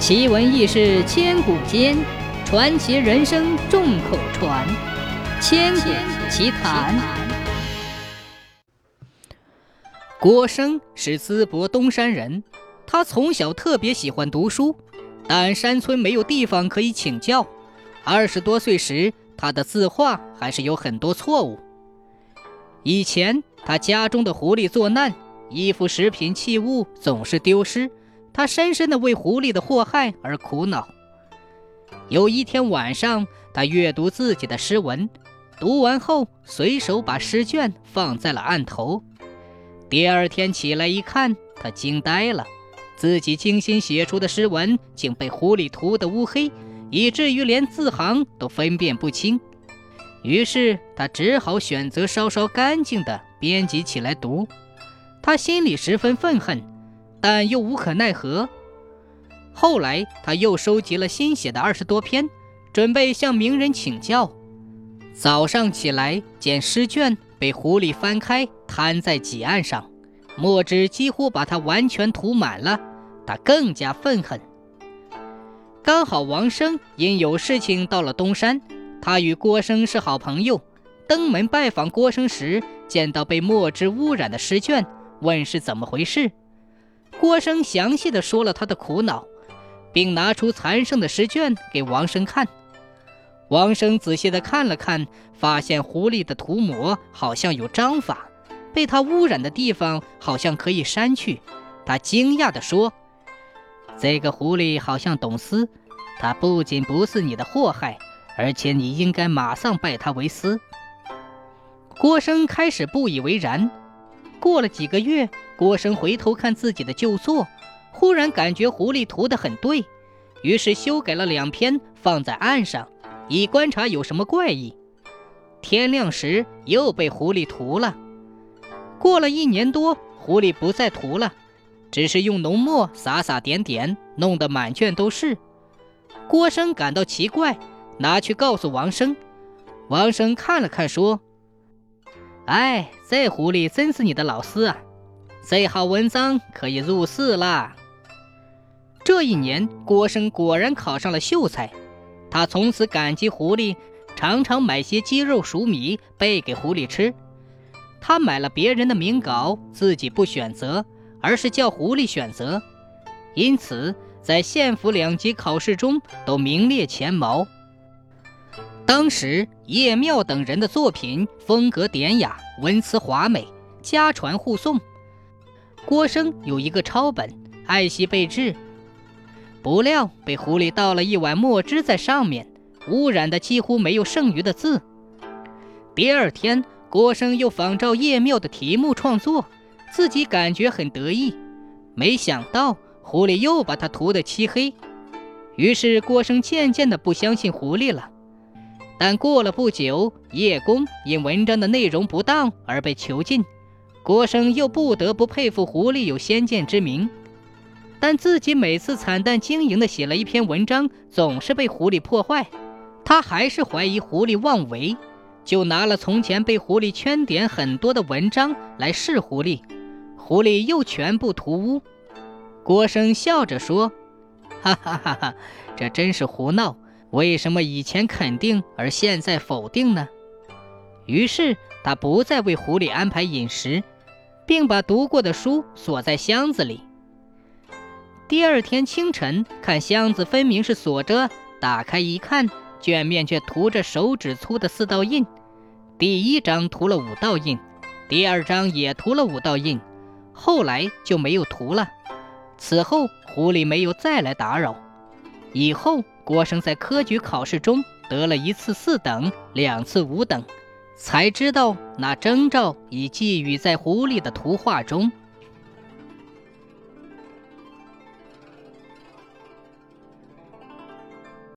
奇闻异事千古间，传奇人生众口传。千古奇谈。郭生是淄博东山人，他从小特别喜欢读书，但山村没有地方可以请教。二十多岁时，他的字画还是有很多错误。以前他家中的狐狸作难，衣服、食品、器物总是丢失。他深深的为狐狸的祸害而苦恼。有一天晚上，他阅读自己的诗文，读完后随手把诗卷放在了案头。第二天起来一看，他惊呆了，自己精心写出的诗文竟被狐狸涂得乌黑，以至于连字行都分辨不清。于是他只好选择稍稍干净的编辑起来读。他心里十分愤恨。但又无可奈何。后来，他又收集了新写的二十多篇，准备向名人请教。早上起来，见诗卷被狐狸翻开，摊在几案上，墨汁几乎把它完全涂满了，他更加愤恨。刚好王生因有事情到了东山，他与郭生是好朋友，登门拜访郭生时，见到被墨汁污染的诗卷，问是怎么回事。郭生详细的说了他的苦恼，并拿出残剩的试卷给王生看。王生仔细的看了看，发现狐狸的涂抹好像有章法，被他污染的地方好像可以删去。他惊讶的说：“这个狐狸好像懂诗，它不仅不是你的祸害，而且你应该马上拜他为师。”郭生开始不以为然。过了几个月，郭生回头看自己的旧作，忽然感觉狐狸涂得很对，于是修改了两篇放在案上，以观察有什么怪异。天亮时又被狐狸涂了。过了一年多，狐狸不再涂了，只是用浓墨洒洒点点，弄得满卷都是。郭生感到奇怪，拿去告诉王生。王生看了看，说。哎，这狐狸真是你的老师啊！这号文章可以入试啦。这一年，郭生果然考上了秀才。他从此感激狐狸，常常买些鸡肉、熟米备给狐狸吃。他买了别人的名稿，自己不选择，而是叫狐狸选择，因此在县府两级考试中都名列前茅。当时叶庙等人的作品风格典雅，文辞华美，家传户送。郭生有一个抄本，爱惜备至，不料被狐狸倒了一碗墨汁在上面，污染的几乎没有剩余的字。第二天，郭生又仿照叶庙的题目创作，自己感觉很得意。没想到狐狸又把它涂得漆黑，于是郭生渐渐的不相信狐狸了。但过了不久，叶公因文章的内容不当而被囚禁，郭生又不得不佩服狐狸有先见之明。但自己每次惨淡经营的写了一篇文章，总是被狐狸破坏，他还是怀疑狐狸妄为，就拿了从前被狐狸圈点很多的文章来试狐狸，狐狸又全部涂污。郭生笑着说：“ 哈哈哈哈，这真是胡闹。”为什么以前肯定而现在否定呢？于是他不再为狐狸安排饮食，并把读过的书锁在箱子里。第二天清晨，看箱子分明是锁着，打开一看，卷面却涂着手指粗的四道印。第一张涂了五道印，第二张也涂了五道印，后来就没有涂了。此后狐狸没有再来打扰。以后。郭生在科举考试中得了一次四等，两次五等，才知道那征兆已寄予在狐狸的图画中。